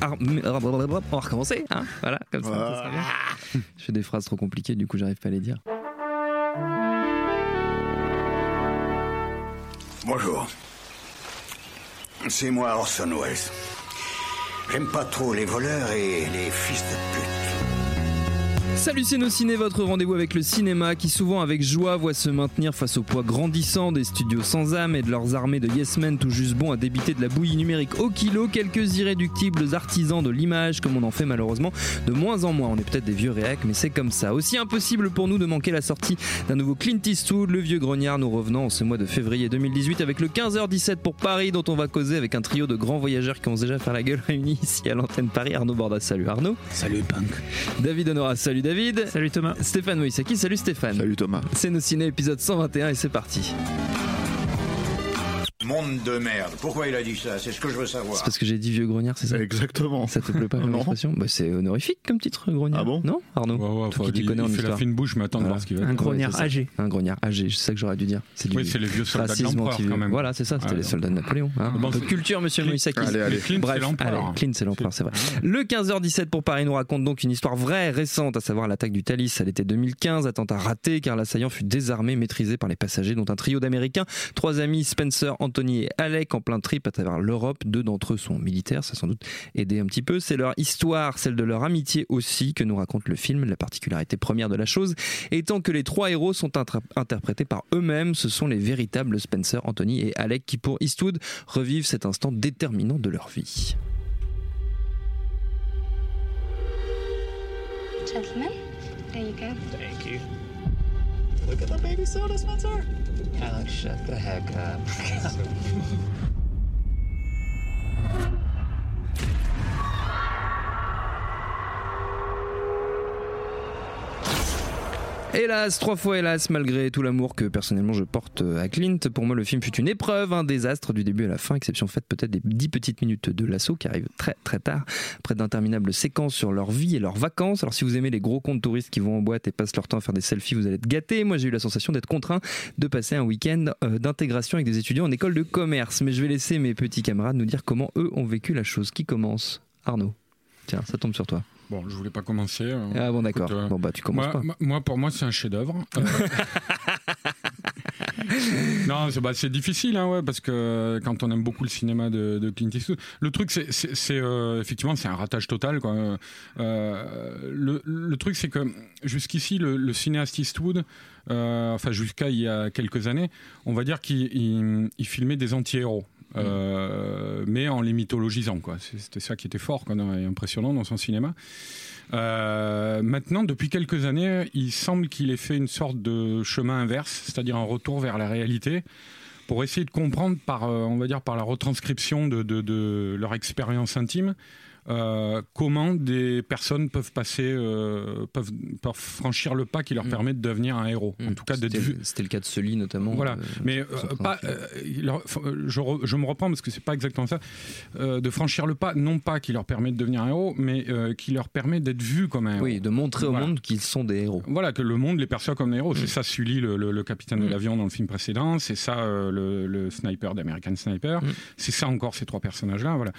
Ah, On va recommencer, hein voilà, comme ça, ça sera bien. Je fais des phrases trop compliquées, du coup j'arrive pas à les dire. Bonjour. C'est moi Orson Welles. J'aime pas trop les voleurs et les fils de pute. Salut c'est nos ciné, votre rendez-vous avec le cinéma qui souvent avec joie voit se maintenir face au poids grandissant des studios sans âme et de leurs armées de yes men tout juste bons à débiter de la bouillie numérique au kilo, quelques irréductibles artisans de l'image comme on en fait malheureusement de moins en moins. On est peut-être des vieux réacs mais c'est comme ça. Aussi impossible pour nous de manquer la sortie d'un nouveau Clint Eastwood, le vieux grognard nous revenant en ce mois de février 2018 avec le 15h17 pour Paris dont on va causer avec un trio de grands voyageurs qui ont déjà faire la gueule réunis ici à l'antenne Paris. Arnaud Bordas, salut Arnaud. Salut Punk. David Honora, salut David. Salut Thomas. Stéphane Moïsaki, salut Stéphane. Salut Thomas. C'est nos ciné épisode 121 et c'est parti. Monde de merde. Pourquoi il a dit ça? C'est ce que je veux savoir. C'est parce que j'ai dit vieux grognard, c'est ça? Exactement. Ça te plaît pas comme expression? Bah, C'est honorifique comme titre, grognard. Ah bon? Non, Arnaud? Ouais, ouais, Toi qui t'y il, connais en il fait histoire. la fine bouche, mais attends de Voilà. voir ce qu'il va Un grognard âgé. Un grognard âgé, c'est ça que j'aurais dû dire. C'est Oui, c'est les vieux soldats de racisme l'empereur quand même. Voilà, c'est ça, c'était les soldats de Napoléon. hein. Bon, Un peu de culture, monsieur Moïsaki. Allez, allez. Clint, Bref, c'est l'empereur. allez, Clint, c'est l'empereur, c'est vrai. Le 15h17 pour Paris nous raconte donc une histoire vraie, récente, à savoir l'attaque du Thalys à l'été 2015, attentat raté car l'assaillant fut désarmé, maîtrisé par les passagers, dont un trio d'Américains, trois amis, Spencer, Anthony et Alec, en plein trip à travers l'Europe. Deux d'entre eux sont militaires, ça a sans doute aidé un petit peu. C'est leur histoire, celle de leur amitié aussi, que nous raconte le film. La particularité première de la chose étant que les trois héros sont interprétés par eux-mêmes, ce sont les véritables Spencer, Anthony et Alec qui, pour Eastwood, revivent cet instant déterminant de leur vie. Gentlemen, there you go. Thank you. Look at the baby soda, Spencer. Alex, shut the heck up. Uh, Hélas, trois fois hélas, malgré tout l'amour que personnellement je porte à Clint, pour moi le film fut une épreuve, un désastre du début à la fin, exception faite peut-être des dix petites minutes de l'assaut qui arrivent très très tard, après d'interminables séquences sur leur vie et leurs vacances. Alors si vous aimez les gros comptes touristes qui vont en boîte et passent leur temps à faire des selfies, vous allez être gâtés. Moi j'ai eu la sensation d'être contraint de passer un week-end euh, d'intégration avec des étudiants en école de commerce. Mais je vais laisser mes petits camarades nous dire comment eux ont vécu la chose. Qui commence? Arnaud. Tiens, ça tombe sur toi. Bon, je voulais pas commencer. euh, Ah bon d'accord. euh, Bon bah tu commences moi, pas. moi- pour moi, c'est un chef-d'œuvre. Euh, non, c'est bah, c'est difficile, hein, ouais, parce que quand on aime beaucoup le cinéma de, de Clint Eastwood, le truc, c'est euh, effectivement, c'est un ratage total. Quoi. Le, le truc, c'est que jusqu'ici, le, le cinéaste Eastwood, enfin jusqu'à il y a quelques années, on va dire qu'il il- il filmait des anti-héros. Euh, mais en les mythologisant quoi. C'était ça qui était fort quoi, et impressionnant dans son cinéma. Euh, maintenant, depuis quelques années, il semble qu'il ait fait une sorte de chemin inverse, c'est-à-dire un retour vers la réalité, pour essayer de comprendre par, euh, on va dire, par la retranscription de leur expérience intime, euh, comment des personnes peuvent passer, euh, peuvent, peuvent franchir le pas qui leur Mm. permet de devenir un héros. En tout cas, C'était le cas de Sully notamment. Voilà, euh, mais pas, leur- je, re- je me reprends parce que c'est pas exactement ça. De franchir le pas, non pas qui leur permet de devenir un héros, mais qui leur permet d'être vu comme un héros. Oui, de montrer au monde qu'ils sont des héros. Voilà, que le monde les perçoit comme des héros. C'est ça Sully, le, le- le capitaine de Mm. l'avion dans le film précédent. C'est ça le, le sniper d'American Sniper. Mm. C'est ça encore ces trois personnages-là. Voilà.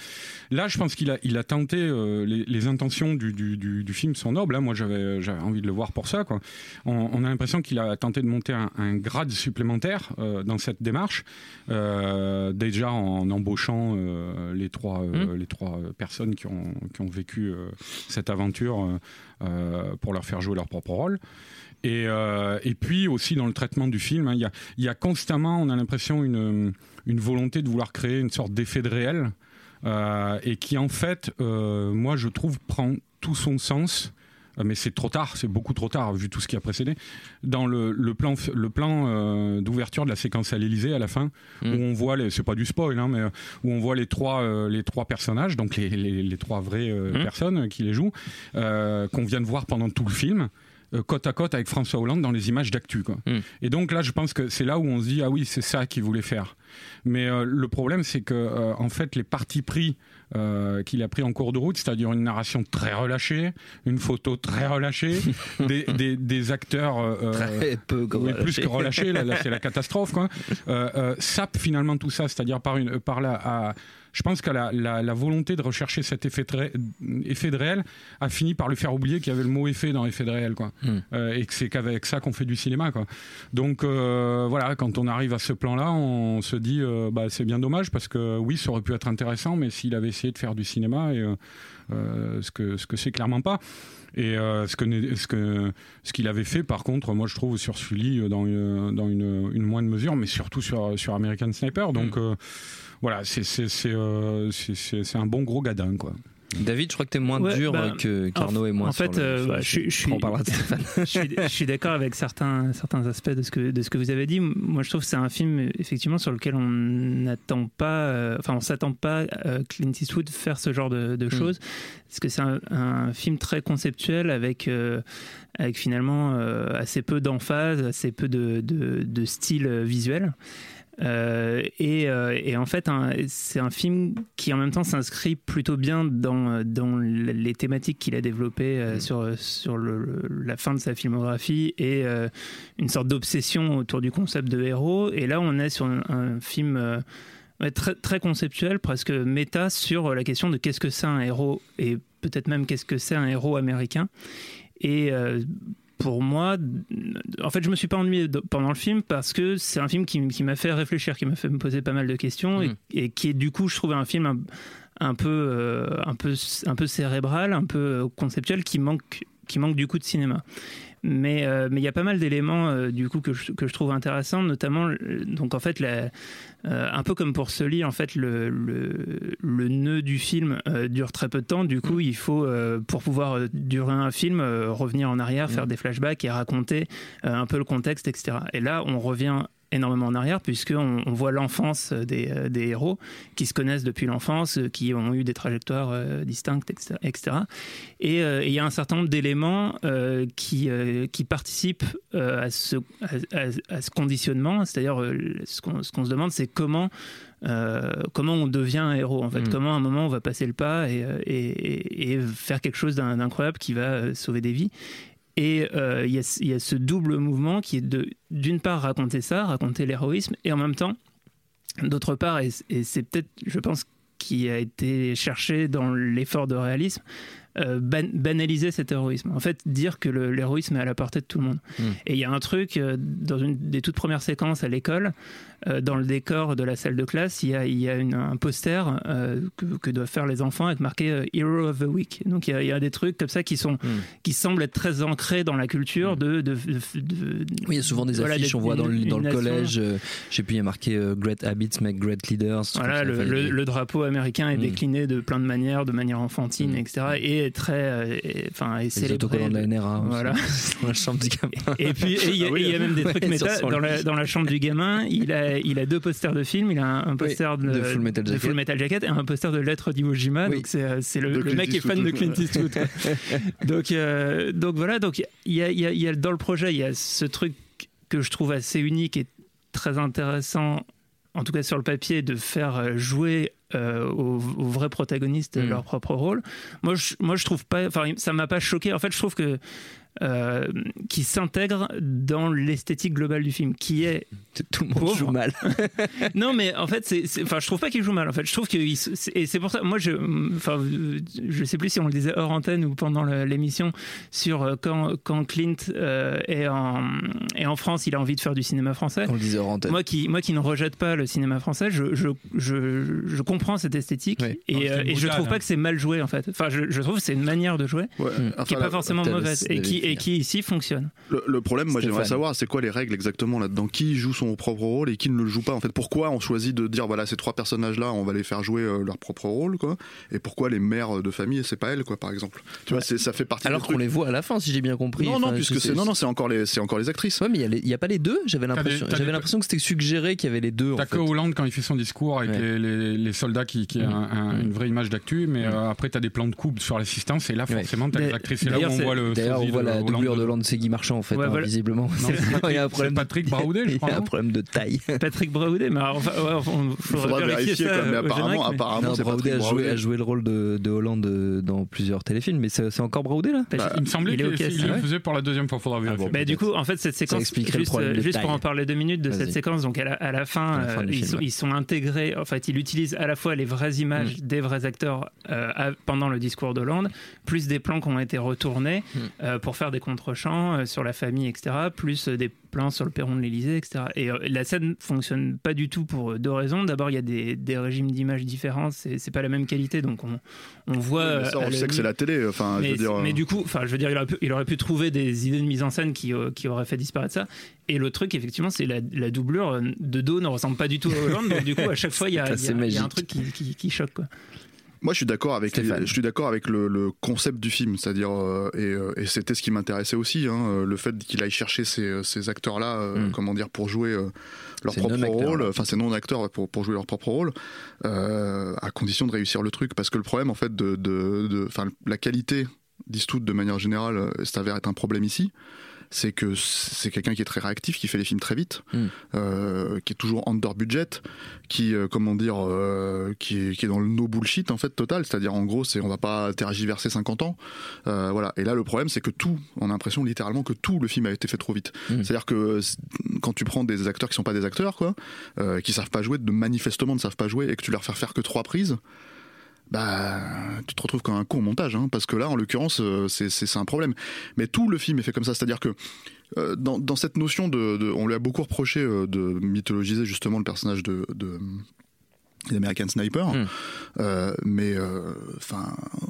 Là, je pense qu'il a, il atteint tenté, euh, les, les intentions du, du, du, du film sont nobles. hein. Moi, j'avais envie de le voir pour ça. Quoi. On, on a l'impression qu'il a tenté de monter un, un grade supplémentaire euh, dans cette démarche, euh, déjà en embauchant euh, les trois, les trois personnes qui ont, qui ont vécu cette aventure pour leur faire jouer leur propre rôle. Et, euh, et puis aussi dans le traitement du film, hein, il y, a, il y a constamment, on a l'impression, une, une volonté de vouloir créer une sorte d'effet de réel, et qui en fait, euh, moi je trouve, prend tout son sens. euh, Mais c'est trop tard, c'est beaucoup trop tard vu tout ce qui a précédé. Dans le, le plan, le plan euh, d'ouverture de la séquence à l'Elysée à la fin, Mm. où on voit, les- c'est pas du spoil, hein, mais euh, où on voit les trois, euh, les trois personnages, donc les, les, les trois vraies euh, Mm. personnes qui les jouent, euh, qu'on vient de voir pendant tout le film. euh, côte à côte avec François Hollande dans les images d'actu. Mm. Et donc là, je pense que c'est là où on se dit ah oui, c'est ça qu'il voulait faire. Mais euh, le problème, c'est que euh, en fait, les partis pris euh, qu'il a pris en cours de route, c'est-à-dire une narration très relâchée, une photo très relâchée, des, des, des acteurs euh, Très peu oui, plus que relâché, là, là, c'est la catastrophe, quoi. Euh, sape finalement tout ça, c'est-à-dire par une, par là, à- je pense que la, la, la volonté de rechercher cet effet de, ré- effet de réel a fini par lui faire oublier qu'il y avait le mot effet dans effet de réel, quoi. Hmm. Euh, et que c'est qu'avec ça qu'on fait du cinéma, quoi. Donc euh, voilà, quand on arrive à ce plan-là, on se dit, euh, bah, c'est bien dommage parce que oui, ça aurait pu être intéressant, mais s'il avait essayé de faire du cinéma, et, ce que ce que c'est clairement pas. Et euh, ce que ce que ce qu'il avait fait, par contre, moi je trouve sur Sully euh, dans une, dans une, une moindre mesure, mais surtout sur sur American Sniper. Donc euh, voilà, euh, c'est- c'est un bon gros gadin quoi. David, je crois que t'es moins Ouais, dur bah, que qu'Arnaud et moi. en fait, euh, bah, je, je suis, je je d'accord avec certains, certains aspects de ce, que, de ce que vous avez dit. Moi, je trouve que c'est un film, effectivement, sur lequel on n'attend pas, euh, enfin, on s'attend pas à Clint Eastwood faire ce genre de, de choses. Parce que c'est un, un film très conceptuel avec, euh, avec finalement euh, assez peu d'emphase, assez peu de, de, de style visuel. Euh, et, euh, et en fait, c'est un film qui en même temps s'inscrit plutôt bien dans, dans les thématiques qu'il a développées euh, sur, sur le- le- la fin de sa filmographie et une sorte d'obsession autour du concept de héros. Et là, on est sur un, un film ouais, très, très conceptuel, presque méta, sur la question de qu'est-ce que c'est un héros et peut-être même qu'est-ce que c'est un héros américain. Et euh, pour moi, en fait, je me suis pas ennuyé pendant le film parce que c'est un film qui, m'a fait réfléchir, qui m'a fait me poser pas mal de questions et, Mm. et qui est du coup, je trouve, un film un, un peu, euh, un peu, un peu cérébral, un peu euh, conceptuel, qui manque, qui manque du coup de cinéma. Mais euh, mais il y a pas mal d'éléments euh, du coup que je, que je trouve intéressants, notamment euh, donc en fait la, euh, un peu comme pour Sully, en fait le, le, le nœud du film euh, dure très peu de temps. Du coup, il faut euh, pour pouvoir euh, durer un film euh, revenir en arrière, faire des flashbacks et raconter euh, un peu le contexte, etc. Et là, on revient énormément en arrière puisqu'on on voit l'enfance des, euh, des héros qui se connaissent depuis l'enfance, euh, qui ont eu des trajectoires euh, distinctes, etc. Et euh, il y a un certain nombre d'éléments euh, qui, qui participent à, ce, à, ce conditionnement. C'est-à-dire, ce qu'on ce qu'on se demande, c'est comment, comment on devient un héros. En fait, Mm. comment à un moment on va passer le pas et, et, faire quelque chose d'in- d'incroyable qui va sauver des vies. Et euh, il y, a, ce double mouvement qui est de, d'une part, raconter ça, raconter l'héroïsme, et en même temps, d'autre part, et c'est peut-être, je pense, qui a été cherché dans l'effort de réalisme, euh, ban- banaliser cet héroïsme. En fait, dire que l'héroïsme est à la portée de tout le monde. Mm. Et il y a un truc, euh, dans une des toutes premières séquences à l'école, euh, dans le décor de la salle de classe, il y a, il y a une- un poster euh, que, que doivent faire les enfants avec marqué euh, Hero of the Week. Donc il y, a, il y a des trucs comme ça qui, sont, Mm. qui semblent être très ancrés dans la culture de, de, de- de- Oui, il y a souvent des Voilà, affiches, des- on voit dans le, une- dans le une nation. collège, euh, je sais plus, il y a marqué euh, Great Habits make Great Leaders. Voilà, le, le- le drapeau américain est décliné de plein de manières, de manière enfantine, etc. Et est très, euh, et- enfin, est les célébré. autocollants de la NRA. Voilà. dans la chambre du gamin. Et puis, et il y, a- Ah oui, il y a même des ouais, trucs sur méta. Dans la, lit. dans la chambre du gamin, il a, il a deux posters de films. Il a un, un poster de, de Full Metal de Jacket. Full Metal Jacket et un poster de Lettres d'Iwo Jima. Oui. Donc, c'est euh, c'est le, le mec est fan de. Clint Eastwood. donc, euh, donc voilà. Donc, il y a, il y a- y a dans le projet, il y a ce truc que je trouve assez unique et très intéressant, en tout cas sur le papier, de faire euh, jouer euh, aux, aux vrais protagonistes Mm. leur propre rôle. Moi, je, moi, je trouve pas. Enfin, ça m'a pas choqué. En fait, je trouve que euh, qui s'intègre dans l'esthétique globale du film, qui est tout le monde Pauvre. joue mal. non, mais en fait, c'est, enfin, je trouve pas qu'il joue mal. En fait, je trouve que et c'est pour ça. Moi, je, enfin, je sais plus si on le disait hors antenne ou pendant l'émission sur euh, quand quand Clint euh, est en est en France, il a envie de faire du cinéma français. On le disait hors antenne. Moi qui, moi qui ne rejette pas le cinéma français, je, je, je, je comprends cette esthétique et, Non, c'est euh, et je trouve hein. pas que c'est mal joué en fait. Enfin, je, je trouve que c'est une manière de jouer Ouais. Mm. Enfin, qui est pas forcément mauvaise et qui, et qui ici fonctionne. Le, le problème, moi, j'aimerais savoir, c'est quoi les règles exactement là-dedans? Qui joue son propre rôle et qui ne le joue pas? En fait, pourquoi on choisit de dire, voilà, ces trois personnages-là, on va les faire jouer euh, leur propre rôle, quoi? Et pourquoi les mères de famille, c'est pas elles, quoi, par exemple? Tu vois, ça fait partie. Alors qu'on les voit à la fin, si j'ai bien compris. Non, non, Enfin, puisque c'est non, non, c'est encore les, c'est encore les actrices. Ouais, mais il y y, a pas les deux. J'avais l'impression, j'avais l'impression que c'était suggéré qu'il y avait les deux. T'as que Hollande quand il fait son discours avec Ouais. les, les- les soldats qui, qui a un- un- une vraie image d'actu, mais euh, après t'as des plans de coupe sur l'assistance et là forcément t'as les actrices. C'est là où d'ailleurs, on voit le. De la doublure de. Hollande, c'est Guy Marchand en fait, Ouais, hein, voilà. visiblement. Il y a un Patrick- problème c'est Patrick Braoudet, je Il y a un problème de taille. Patrick Braoudet, mais alors, enfin, ouais, enfin, on- Il faudrait faudra vérifier vérifier, ça quoi, mais apparemment, générique, mais- apparemment, Non, c'est Braoudet Patrick a joué, Braoudet. a joué le rôle de, de Hollande euh, dans plusieurs téléfilms, mais c'est encore Braoudet là? Bah, Il me semblait il qu'il il le faisait pour la deuxième fois, faudra vérifier. bon. Bah, du coup, en fait, cette séquence, juste, pour en parler deux minutes de cette séquence, donc à la, fin, euh, ils, sont, intégrés, en fait, il utilise à la fois les vraies images Mm. des vrais acteurs euh, pendant le discours d'Hollande, plus des plans qui ont été retournés Mm. euh, pour faire des contre-champs euh, sur la famille, etc., plus euh, des plans sur le perron de l'Elysée, etc. Et euh, la scène fonctionne pas du tout pour deux raisons. D'abord, il y a des, des régimes d'images différents, c'est c'est pas la même qualité, donc on, on voit. Mais ça, on sait que c'est la télé. Enfin, je mais, veux dire. mais du coup, enfin, je veux dire, il aurait, pu, il aurait pu trouver des idées de mise en scène qui, euh, qui auraient fait disparaître ça. Et le truc, effectivement, c'est la, la doublure de dos ne ressemble pas du tout à Hollande. donc du coup, à chaque fois, il y a, y a- y un truc qui, qui, qui choque. Quoi. Moi, je suis d'accord avec, les- Stéphane. je suis d'accord avec le, le concept du film, c'est-à-dire euh, et, euh, et c'était ce qui m'intéressait aussi, hein, euh, le fait qu'il aille chercher ces, ces acteurs-là, euh, Mm. comment dire, pour jouer euh, leur propre rôle, enfin ces non-acteurs pour, pour jouer leur propre rôle, à condition de réussir le truc, parce que le problème en fait de, de, de- la qualité d'Eastwood de manière générale s'avère être un problème ici. C'est que c'est quelqu'un qui est très réactif, qui fait les films très vite, Mm. euh, qui est toujours under budget, qui euh, comment dire euh, qui, est, qui est dans le no bullshit en fait total c'est-à-dire en gros c'est on va pas tergiverser 50 ans voilà et là le problème c'est que tout on a l'impression littéralement que tout le film a été fait trop vite Mm. c'est-à-dire que quand tu prends des acteurs qui sont pas des acteurs quoi qui savent pas jouer de manifestement ne savent pas jouer et que tu leur fais faire que trois prises bah, tu te retrouves comme un con montage, hein, parce que là, en l'occurrence, euh, c'est un problème. Mais tout le film est fait comme ça, c'est-à-dire que euh, dans, dans cette notion de, de- on lui a beaucoup reproché euh, de mythologiser justement le personnage de, de l'American Sniper, Mm. Euh, mais euh,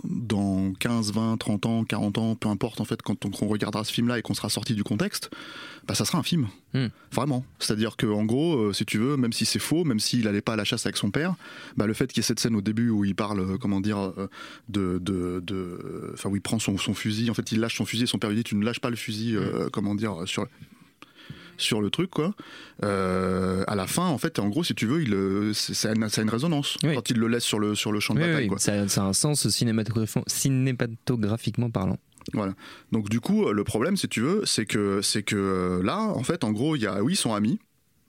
dans 15, 20, 30 ans, 40 ans, peu importe en fait, quand on, regardera ce film-là et qu'on sera sorti du contexte, bah ça sera un film, Mm. vraiment. C'est-à-dire que en gros, euh, si tu veux, même si c'est faux, même s'il allait pas à la chasse avec son père, bah le fait qu'il y ait cette scène au début où il parle, comment dire, de, de, enfin où il prend son, son fusil, en fait il lâche son fusil, et son père lui dit tu ne lâches pas le fusil, Mm. euh, comment dire, sur sur le truc quoi. Euh, à la fin, en fait, en gros, si tu veux, il, euh, c'est- ça a, une, ça a une résonance Oui. quand il le laisse sur le sur le champ de Oui, bataille. oui, quoi. ça, ça a un sens cinématographiquement, cinématographiquement parlant. Voilà. Donc du coup, le problème, si tu veux, c'est que c'est que euh, là, en fait, en gros, il y a oui, ils sont amis.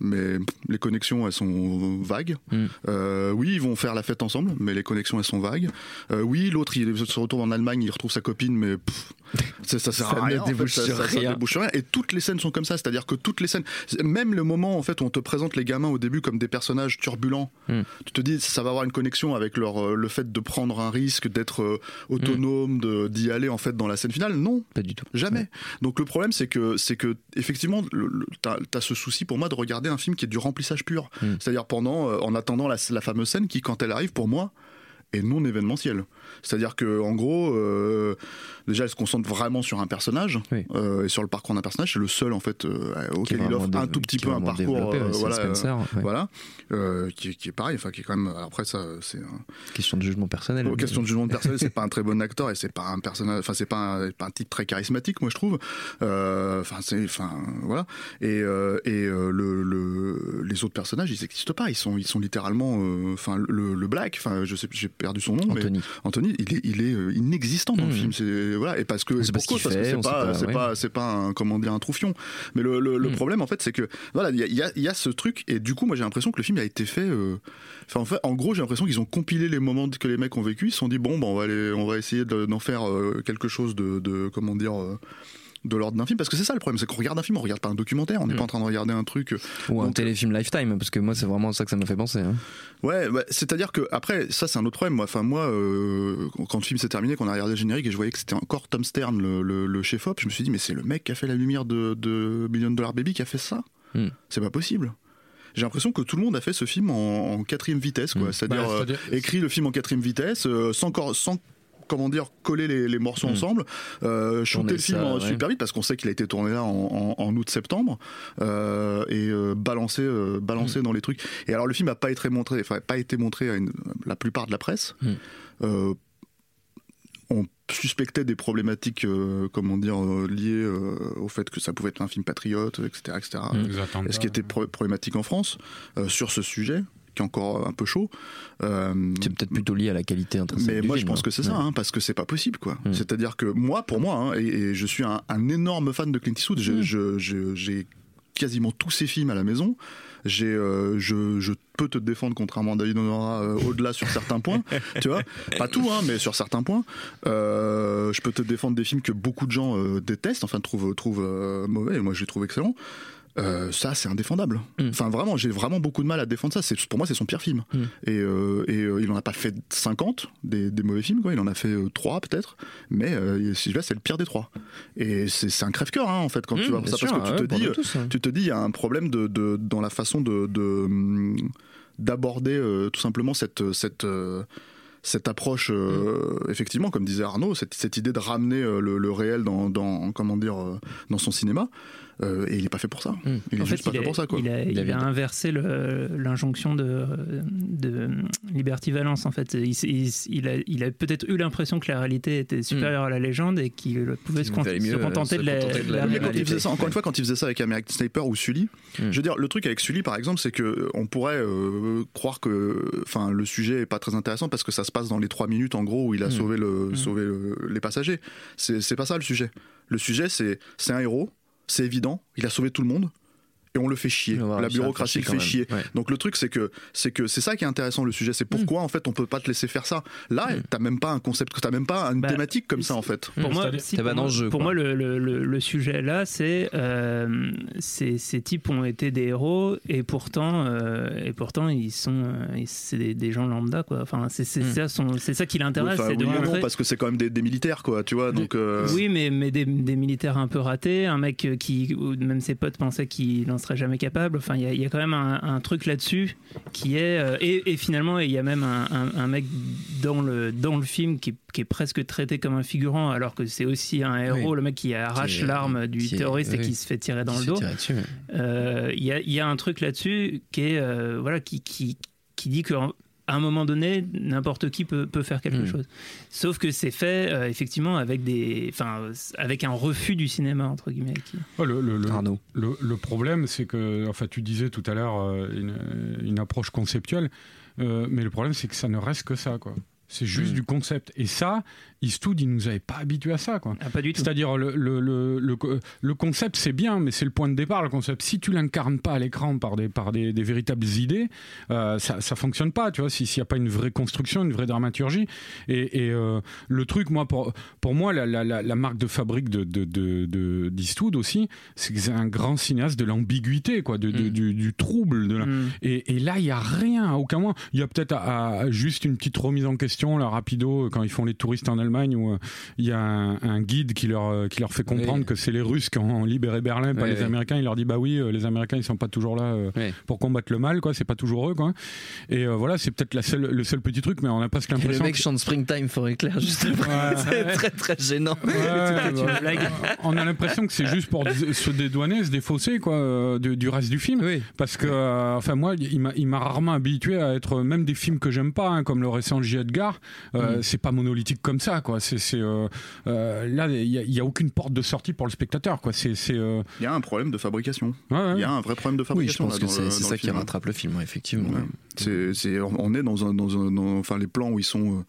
Mais les connexions, elles sont vagues. Mm. Euh, oui, ils vont faire la fête ensemble, mais les connexions, elles sont vagues. Euh, oui, l'autre, il se retourne en Allemagne, il retrouve sa copine, mais pff, ça, ça sert Ça à ne rien. en fait, débouche ça- sur ça- ça rien. débouche rien. Et toutes les scènes sont comme ça, c'est-à-dire que toutes les scènes, même le moment en fait où on te présente les gamins au début comme des personnages turbulents, Mm. tu te dis ça va avoir une connexion avec leur euh, le fait de prendre un risque, d'être euh, autonome, de- d'y aller en fait dans la scène finale. Non, Pas du tout. Jamais. Donc le problème c'est que c'est que effectivement t'as as ce souci pour moi de regarder un film qui est du remplissage pur. Mm. C'est-à-dire pendant euh, en attendant la, la fameuse scène qui quand elle arrive pour moi est non événementielle. C'est-à-dire que en gros euh, déjà elle se concentre vraiment sur un personnage Oui. euh, et sur le parcours d'un personnage. C'est le seul en fait euh, auquel il offre un tout petit peu un parcours euh, voilà, Spencer, ouais. voilà qui, est- qui est pareil. Enfin qui est quand même après ça c'est Question de jugement personnel. Bon, question de jugement personnel, c'est pas un très bon acteur et c'est pas un personnage, enfin c'est pas un, type très charismatique, moi je trouve. Enfin c'est, enfin voilà. Et et le, le les autres personnages, ils n'existent pas. Ils sont ils sont littéralement, enfin le, le Black, enfin je sais, j'ai perdu son nom, mais Anthony. Il est il est euh, inexistant dans le Mhm. film. C'est voilà et parce que C'est parce que fait, c'est pas c'est pas c'est pas un comment dire un troufion. Mais le le, le Mhm. problème en fait c'est que voilà il y a, il y a il y a ce truc et du coup moi j'ai l'impression que le film a été fait. euh, Enfin, en fait, en gros, j'ai l'impression qu'ils ont compilé les moments que les mecs ont vécu. Ils se sont dit bon, bah, on va aller, on va essayer de- d'en faire euh, quelque chose de, de comment dire, euh, de l'ordre d'un film parce que c'est ça le problème c'est qu'on regarde un film on regarde pas un documentaire on n'est Mm. pas en train de regarder un truc euh, Ou un donc, téléfilm Lifetime, parce que moi, c'est vraiment ça que ça m'a fait penser. hein. Ouais, bah, c'est-à-dire que après, ça c'est un autre problème. Moi, enfin moi, euh, quand le film s'est terminé, qu'on a regardé le générique et je voyais que c'était encore Tom Stern, le, le, le chef-op, je me suis dit mais c'est le mec qui a fait la lumière de, de Million Dollar Baby qui a fait ça. Hmm. C'est pas possible. J'ai l'impression que tout le monde a fait ce film en, en quatrième vitesse, quoi. C'est-à-dire Bah, euh, c'est-à-dire- écrit le film en quatrième vitesse, euh, sans sans comment dire coller les, les morceaux Hmm. ensemble euh, shooter le film ça, ouais. super vite parce qu'on sait qu'il a été tourné là en, en- en août septembre euh, et euh, balancé euh, Hmm. balancé dans les trucs et alors le film a pas été montré enfin pas été montré à une- la plupart de la presse Hmm. Euh, on suspectait des problématiques euh, comment dire euh, liées euh, au fait que ça pouvait être un film patriote etc etc Hmm. Et ce qui était pro- problématique en France euh, sur ce sujet? Qui est encore un peu chaud euh, C'est peut-être plutôt lié à la qualité intrinsèque. mais du moi, je pense hein. que c'est ça, Ouais. hein, parce que c'est pas possible, quoi. Mm. C'est-à-dire que moi, pour moi, hein, et, et je suis un, un énorme fan de Clint Eastwood. Mm. J'ai quasiment tous ses films à la maison. J'ai, euh, je, je peux te défendre contrairement à David Honora euh, au-delà sur certains points, tu vois. Pas tout, hein, mais sur certains points. Euh, je peux te défendre des films que beaucoup de gens détestent, enfin trouvent, trouvent mauvais. Et moi, je les trouve excellents. Euh, ça, c'est indéfendable. Mm. Enfin, vraiment, j'ai vraiment beaucoup de mal à défendre ça. C'est pour moi, c'est son pire film. Mm. Et, euh, et euh, il en a pas fait 50 des, des mauvais films, quoi. Il en a fait 3 peut-être, mais euh, celui-là, c'est le pire des trois. Et c'est un crève-cœur, hein, en fait, quand tu Mmh, vois ça, sûr, parce que tu te dis, tous, hein. tu te dis, il y a un problème de, de- dans la façon de de, d'aborder tout simplement cette cette cette approche, euh, effectivement, comme disait Arnaud, cette, cette idée de ramener euh, le, le réel dans, dans comment dire euh, dans son cinéma, euh, et il est pas fait pour ça. Mm. Il est En fait, juste pas il fait a, pour ça, quoi. il a- il avait- a inversé l'injonction de, de Liberty Valence. En fait, il, il- il a, il a peut-être eu l'impression que la réalité était supérieure à la légende et qu'il pouvait se, se euh, contenter se de la, contenter de de la la Mais quand il réalité. faisait ça, encore une fois, quand il faisait ça avec American Sniper ou Sully, Mm. je veux dire, le truc avec Sully, par exemple, c'est que euh, on pourrait euh, croire que, enfin, le sujet est pas très intéressant parce que ça se passe dans les trois minutes, en gros, où il a Mm. sauvé le, sauvé le- les passagers. C'est pas ça le sujet. Le sujet, c'est un héros, c'est évident, il a sauvé tout le monde. Et on le fait chier. La bureaucratie le fait chier. Ouais. Donc le truc c'est que c'est que c'est ça qui est intéressant le sujet. C'est pourquoi en fait on peut pas te laisser faire ça. Là Mm. t'as même pas un concept, t'as même pas une Bah, thématique comme ça en fait. Pour Mmh. moi, si, pour moi- d'enjeu, Pour quoi. moi, le, le- le- le sujet là, c'est euh, ces, ces types ont été des héros et pourtant, euh, et pourtant ils sont, euh, c'est des, des gens lambda quoi. Enfin, c'est c'est Mm. ça, son- c'est ça qui l'intéresse, enfin, c'est de oui et non, montrer. parce que c'est quand même des, des militaires quoi, tu vois. Donc euh, Oui, mais, mais des, des militaires un peu ratés, un mec qui, ou même ses potes pensaient qu'il n'en serait jamais capable. Enfin, il y a, il y a quand même un, un truc là-dessus qui est. euh, et, et finalement, il y a même un, un- un mec dans le, dans le film qui, qui est presque traité comme un figurant, alors que c'est aussi un héros, Oui. le mec qui arrache l'arme du qui est- terroriste et qui se fait tirer dans Qui le dos. Euh, Il y, a, il y a un truc là-dessus qui est. euh, voilà, qui, qui, qui dit que. À un moment donné, n'importe qui peut, peut faire quelque Mm. chose. Sauf que c'est fait euh, effectivement avec des, enfin, avec un refus du cinéma entre guillemets. qui- le, le- le- Arnaud. le- le problème, c'est que, enfin, tu disais tout à l'heure euh, une, une approche conceptuelle, euh, mais le problème, c'est que ça ne reste que ça, quoi. C'est juste Mm. du concept. Et ça, Eastwood, il nous avait pas habitués à ça, quoi. Ah, pas du tout. C'est-à-dire, le, le, le, le, concept, c'est bien, mais c'est le point de départ, le concept. Si tu l'incarnes pas à l'écran par des, par des, des véritables idées, euh, ça, ça fonctionne pas, tu vois, si- s'il n'y a pas une vraie construction, une vraie dramaturgie. Et, et euh, le truc, moi, pour, pour moi, la, la, la, la marque de fabrique de, de, de, de- d'Eastwood aussi, c'est que c'est un grand cinéaste de l'ambiguïté, quoi, de, de- Mm. du, du trouble. De la- Mm. et, et là, il y a rien, à aucun moment. Il y a peut-être à- à juste une petite remise en question, là, rapido, quand ils font les touristes en Allemagne, où euh, il y a un, un guide qui leur, euh, qui leur fait comprendre Oui. que c'est les Russes qui ont libéré Berlin, pas Oui, les oui. Américains. Il leur dit, bah oui, euh, les Américains, ils sont pas toujours là pour combattre le mal, quoi. C'est pas toujours eux, quoi. Et euh, voilà, c'est peut-être la seule, le seul petit truc, mais on a presque Et le l'impression. mec que- chante Springtime for Éclair juste après. Ouais. c'est très très gênant. Ouais, bah, on a l'impression que c'est juste pour se dédouaner, se défausser quoi, du, du reste du film. Parce que, euh, enfin, moi, il m'a- il m'a rarement habitué à être, même des films que j'aime pas, hein, comme le récent J. Edgar, euh, Mm. c'est pas monolithique comme ça, quoi. C'est, euh, euh, là, il y, a- aucune porte de sortie pour le spectateur, quoi. C'est, euh, il y a un problème de fabrication. ouais, ouais. Il y a un vrai problème de Oui, je fabrication. pense là, que dans c'est ça qui film. rattrape le film, ouais, effectivement. Ouais. C'est, c'est- on est dans un, dans un, dans- enfin les plans où ils sont,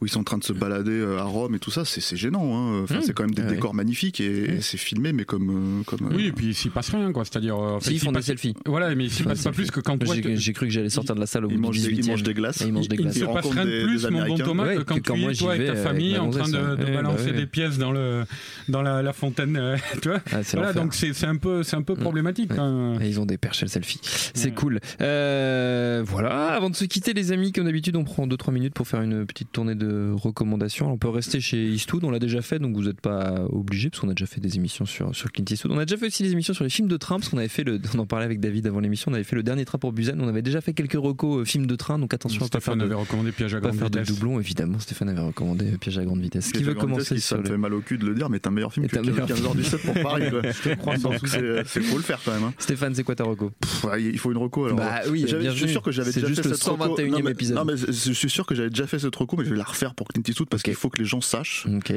où ils sont en train de se balader à Rome et tout ça, c'est, c'est gênant. Hein. Enfin, Mmh. c'est quand même des Ouais. décors magnifiques et, et c'est filmé, mais comme, comme. Oui, et puis il s'y passe rien, quoi. C'est-à-dire, Si, ils font des passe- selfies. Voilà, mais il s'y Enfin, passe pas plus que quand J'ai cru que j'allais sortir de la salle au bout ils du mangent, des, ils 18e. mangent des glaces. Et ils mangent des il se passe rien de plus, moi, bon. Thomas que quand tu toi avec vais ta famille ma en train de, de ouais. balancer bah des pièces dans le dans la, la fontaine, euh, tu vois. Ah, c'est Voilà, donc c'est un peu c'est un peu Mm. problématique. Ouais. même. Et ils ont des perches à le selfie. C'est Ouais. cool. Euh, voilà. Avant de se quitter, les amis, comme d'habitude, on prend 2-3 minutes pour faire une petite tournée de recommandations. On peut rester chez Eastwood, on l'a déjà fait, donc vous n'êtes pas obligé, parce qu'on a déjà fait des émissions sur, sur Clint Eastwood. On a déjà fait aussi des émissions sur les films de train, parce qu'on avait fait le, on en parlait avec David avant l'émission, on avait fait le dernier train pour Busan. On avait déjà fait quelques recos euh, films de train, donc attention à pas faire Stéphane de, avait recommandé Piège à grande de vitesse. doublons, évidemment. Stéphane avait recommandé Piège à grande vitesse. Qui veut commencer Ça sur me le... fait mal au cul de le dire, mais t'as un meilleur film que t'as un meilleur 15 heures du 7 pour Paris. c'est faut le faire quand même. hein. Stéphane, c'est quoi ta reco? Pff, il faut une reco. Alors, Bah oui, je suis sûr que j'avais déjà juste fait le cette reco. 121e non, mais, épisode. Non, mais je suis sûr que j'avais déjà fait cette reco, mais je vais la refaire pour Clint Eastwood parce qu'il faut que les gens sachent. Ok.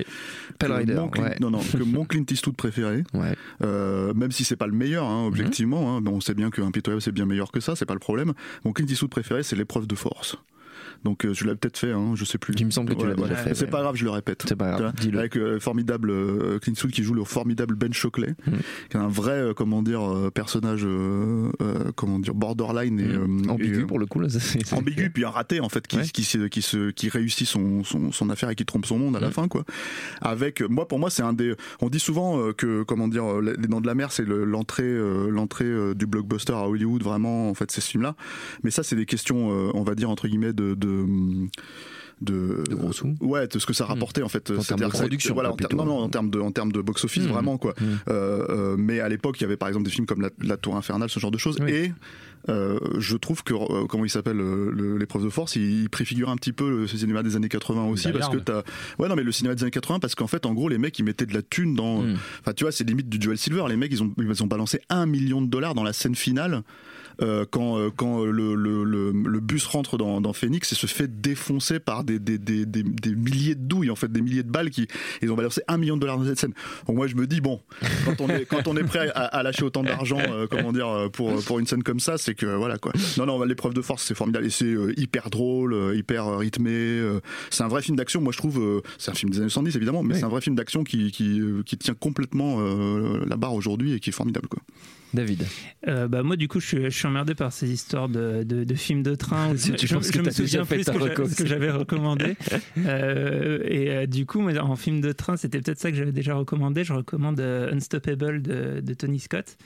Pell Rider. Ouais. Non, non, que mon Clint Eastwood préféré, Ouais. euh, même si c'est pas le meilleur, hein, objectivement, hein, on sait bien qu'un Pitoyable c'est bien meilleur que ça, c'est pas le problème. Mon Clint Eastwood préféré, c'est l'épreuve de force. Donc euh, je l'ai peut-être fait, hein, je sais plus. Il me semble que tu l'as déjà fait, C'est pas grave, je le répète. C'est pas grave. Avec euh, formidable euh, Clint Eastwood qui joue le formidable Ben Shockley, Mhm. qui est un vrai, euh, comment dire, personnage, euh, euh, comment dire, borderline et euh, Ambigu pour le coup là. ambigu puis un raté en fait qui qui se, qui se qui réussit son, son son affaire et qui trompe son monde à la Mhm. fin quoi avec moi pour moi c'est un des on dit souvent euh, que comment dire les dents de la mer c'est le- l'entrée euh, l'entrée du blockbuster à Hollywood vraiment en fait ces films là mais ça c'est des questions euh, on va dire entre guillemets de de de, De gros sous. ouais de ce que ça rapportait en fait En termes de production, voilà en ter- non non en termes de en termes de box office Mhm. vraiment quoi Mhm. euh, euh, mais à l'époque, il y avait par exemple des films comme La, La Tour Infernale, ce genre de choses. Oui. Et euh, je trouve que, euh, comment il s'appelle, euh, l'épreuve de force, il, il préfigure un petit peu le cinéma des années 80 aussi. Parce que t'as. Ouais, non, mais le cinéma des années 80, parce qu'en fait, en gros, les mecs, ils mettaient de la thune dans. Mm. Enfin, tu vois, c'est limite du duel silver. Les mecs, ils ont, ils ont balancé un million de dollars dans la scène finale. euh, quand quand le, le, le, le bus rentre dans, dans Phoenix et se fait défoncer par des, des, des, des, des milliers de douilles en fait des milliers de balles qui ils ont balancé un million de dollars dans cette scène donc moi je me dis bon quand on est quand on est prêt à, à lâcher autant d'argent comment dire pour pour une scène comme ça c'est que voilà quoi. Non non l'épreuve de force c'est formidable. Et c'est euh, hyper drôle euh, hyper euh, rythmé c'est un vrai film d'action moi je trouve c'est un film des années 70 évidemment mais Oui. c'est un vrai film d'action qui qui, qui tient complètement la barre aujourd'hui et qui est formidable quoi David. Euh, bah moi du coup je suis, je suis emmerdé par ces histoires de, de, de films de train Si tu je, penses que je me souviens plus ce que, j'avais recommandé Euh, et euh, du coup en film de train c'était peut-être ça que j'avais déjà recommandé je recommande Unstoppable de, de Tony Scott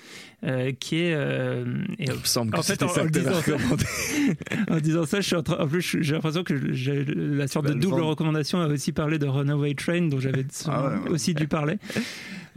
qui est et, Il me semble que en fait, en, ça en que recommandé. en disant ça, je suis en, train- en plus, je- j'ai l'impression que j'ai la sorte de le double recommandation a aussi parlé de Runaway Train, dont j'avais Ah ouais, ouais. aussi dû parler.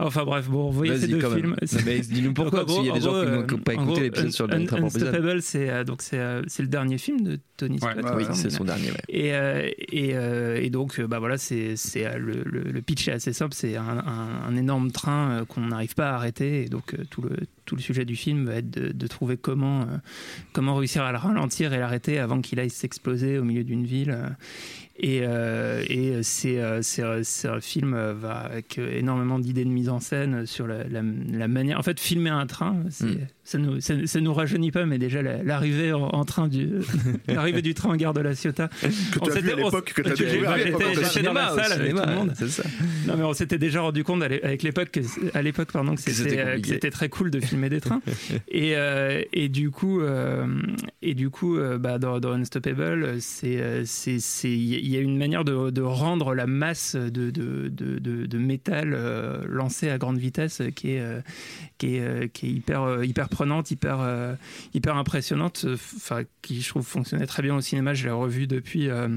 Enfin bref, bon, vous voyez ces deux films. Dis-nous pourquoi, parce qu'il y a des gens qui euh, n'ont pas en écouté l'épisode sur le. Unstoppable, c'est euh, donc c'est euh, c'est le dernier film de Tony Ouais, Scott. Oui, c'est son dernier. ouais. Et, euh, et, euh, et donc, euh, bah voilà, c'est c'est, euh, le, le, le pitch est assez simple. C'est un, un- un énorme train euh, qu'on n'arrive pas à arrêter, et donc euh, tout le tout le sujet du film va être de, de trouver comment euh, comment réussir à le ralentir et l'arrêter avant qu'il aille s'exploser au milieu d'une ville. Et, euh, et c'est euh, euh, c'est un film avec énormément d'idées de mise en scène sur la, la, la manière. En fait, filmer un train, c'est- Mm. Ça nous ça, ça nous rajeunit pas, mais déjà la- l'arrivée en, en train du l'arrivée du train en gare de la Ciotat. que On tu as vu s'était- à l'époque que tu j'étais- dans la salle avec tout le monde. Ça. Non mais on s'était déjà rendu compte avec l'époque que à l'époque pardon que c'était euh, c'était très cool de filmer des trains et euh, et du coup euh, et du coup euh, bah dans, dans Unstoppable c'est euh, c'est c'est il y a une manière de, de rendre la masse de de, de, de, de métal lancé à grande vitesse qui est qui est qui est hyper hyper prenante hyper euh, hyper impressionnante enfin qui je trouve fonctionnait très bien au cinéma je l'ai revu depuis euh,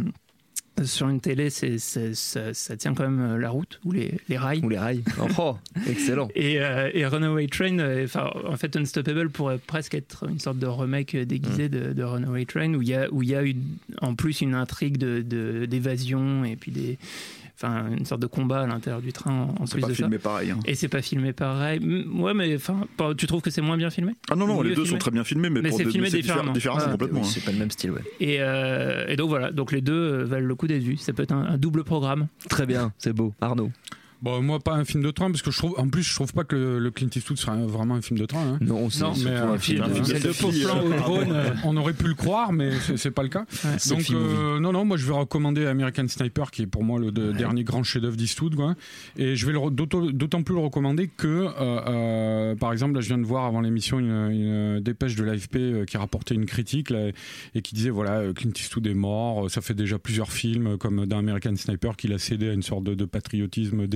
sur une télé, c'est, c'est- ça, ça tient quand même euh, la route ou les, les rails. Ou les rails. Oh, excellent. Et, euh, et Runaway Train, euh, enfin, en fait, Unstoppable pourrait presque être une sorte de remake déguisé de, de Runaway Train où il y a, où il y a eu en plus une intrigue de, de- d'évasion et puis des, enfin, une sorte de combat à l'intérieur du train en, plus pas de ça. filmé pareil hein. Et c'est pas filmé pareil. Ouais, mais enfin, tu trouves que c'est moins bien filmé? Ah non non les deux filmé. sont très bien filmés mais, Mais c'est des- filmé c'est différemment. Ah, complètement Oui, hein. c'est pas le même style, ouais. et, euh, et donc voilà, donc les deux euh, valent le coup d'être vus. Ça peut être un, un double programme. Très bien, c'est beau. Arnaud. Bon, moi, pas un film de train, parce que je trouve, en plus, je trouve pas que le, le Clint Eastwood un- vraiment un film de train. hein. Non, c'est mais, un euh, film. un film de euh, au drone. euh, On aurait pu le croire, mais c'est pas le cas. Donc, film euh, non, non, moi, je vais recommander American Sniper, qui est pour moi le de- dernier grand chef-d'œuvre d'Eastwood, quoi. Et je vais d'autant plus le recommander que, euh, euh, par exemple, là, je viens de voir avant l'émission une, une dépêche de l'AFP qui rapportait une critique là, et qui disait voilà, Clint Eastwood est mort. Ça fait déjà plusieurs films, comme dans American Sniper, qu'il a cédé à une sorte de, de patriotisme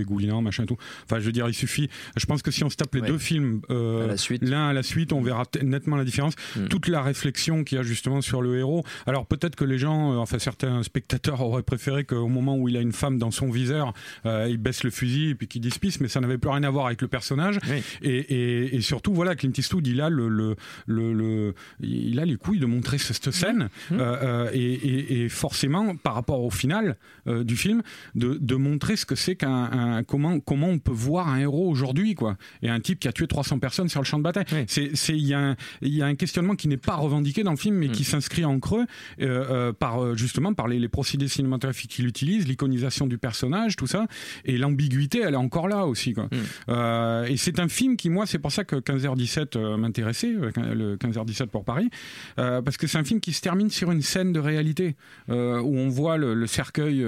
machin et tout. Enfin, je veux dire, il suffit. Je pense que si on se tape les Ouais. deux films euh, l'un à la suite, on verra nettement la différence. Mm. Toute la réflexion qu'il y a justement sur le héros. Alors peut-être que les gens, euh, enfin certains spectateurs auraient préféré qu'au moment où il a une femme dans son viseur, euh, il baisse le fusil et puis qu'il dispisse, mais ça n'avait plus rien à voir avec le personnage. Oui. Et, et- et surtout, voilà, Clint Eastwood, il a le, le, le, le- il a les couilles de montrer ce- cette scène. Mmh. Euh, euh, et, et- forcément, par rapport au final du film, de, de montrer ce que c'est qu'un un- comment comment on peut voir un héros aujourd'hui, quoi. Et un type qui a tué 300 personnes sur le champ de bataille. Oui. C'est il y a un il y a un questionnement qui n'est pas revendiqué dans le film, mais qui s'inscrit en creux euh, euh, par euh, justement par les, les procédés cinématographiques qu'il utilise, l'iconisation du personnage, tout ça, et l'ambiguïté, elle est encore là aussi, quoi. Euh, et c'est un film qui, moi, c'est pour ça que 15h17 euh, m'intéressait, le 15h17 pour Paris, parce que c'est un film qui se termine sur une scène de réalité où on voit le, le cercueil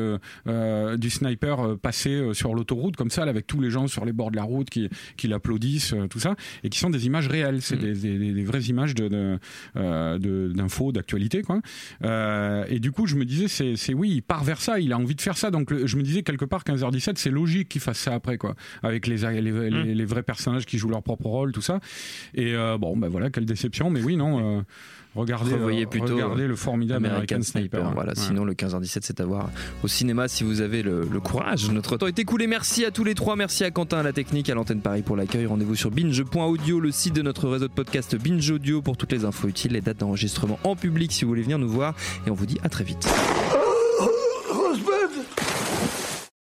du sniper passer sur l'autoroute comme ça, avec tous les gens sur les bords de la route qui, qui l'applaudissent, euh, tout ça, et qui sont des images réelles, c'est des, des- des- des vraies images de, de, euh, de- d'infos, d'actualité, quoi. Euh, et du coup, je me disais, c'est, oui, il part vers ça, il a envie de faire ça, donc le- je me disais quelque part 15h17, c'est logique qu'il fasse ça après, quoi, avec les, les, les, les vrais personnages qui jouent leur propre rôle, tout ça. Et bon, ben voilà, quelle déception, mais oui, non. Regardez, Revoyez euh, plutôt, regardez le formidable American, American, Sniper. Sniper. Voilà. Ouais. Sinon, le 15h17, c'est à voir au cinéma si vous avez le, le courage. Notre temps est écoulé. Merci à tous les trois. Merci à Quentin à la technique, à l'antenne Paris pour l'accueil. Rendez-vous sur binge.audio, le site de notre réseau de podcast Binge Audio pour toutes les infos utiles, les dates d'enregistrement en public si vous voulez venir nous voir. Et on vous dit à très vite.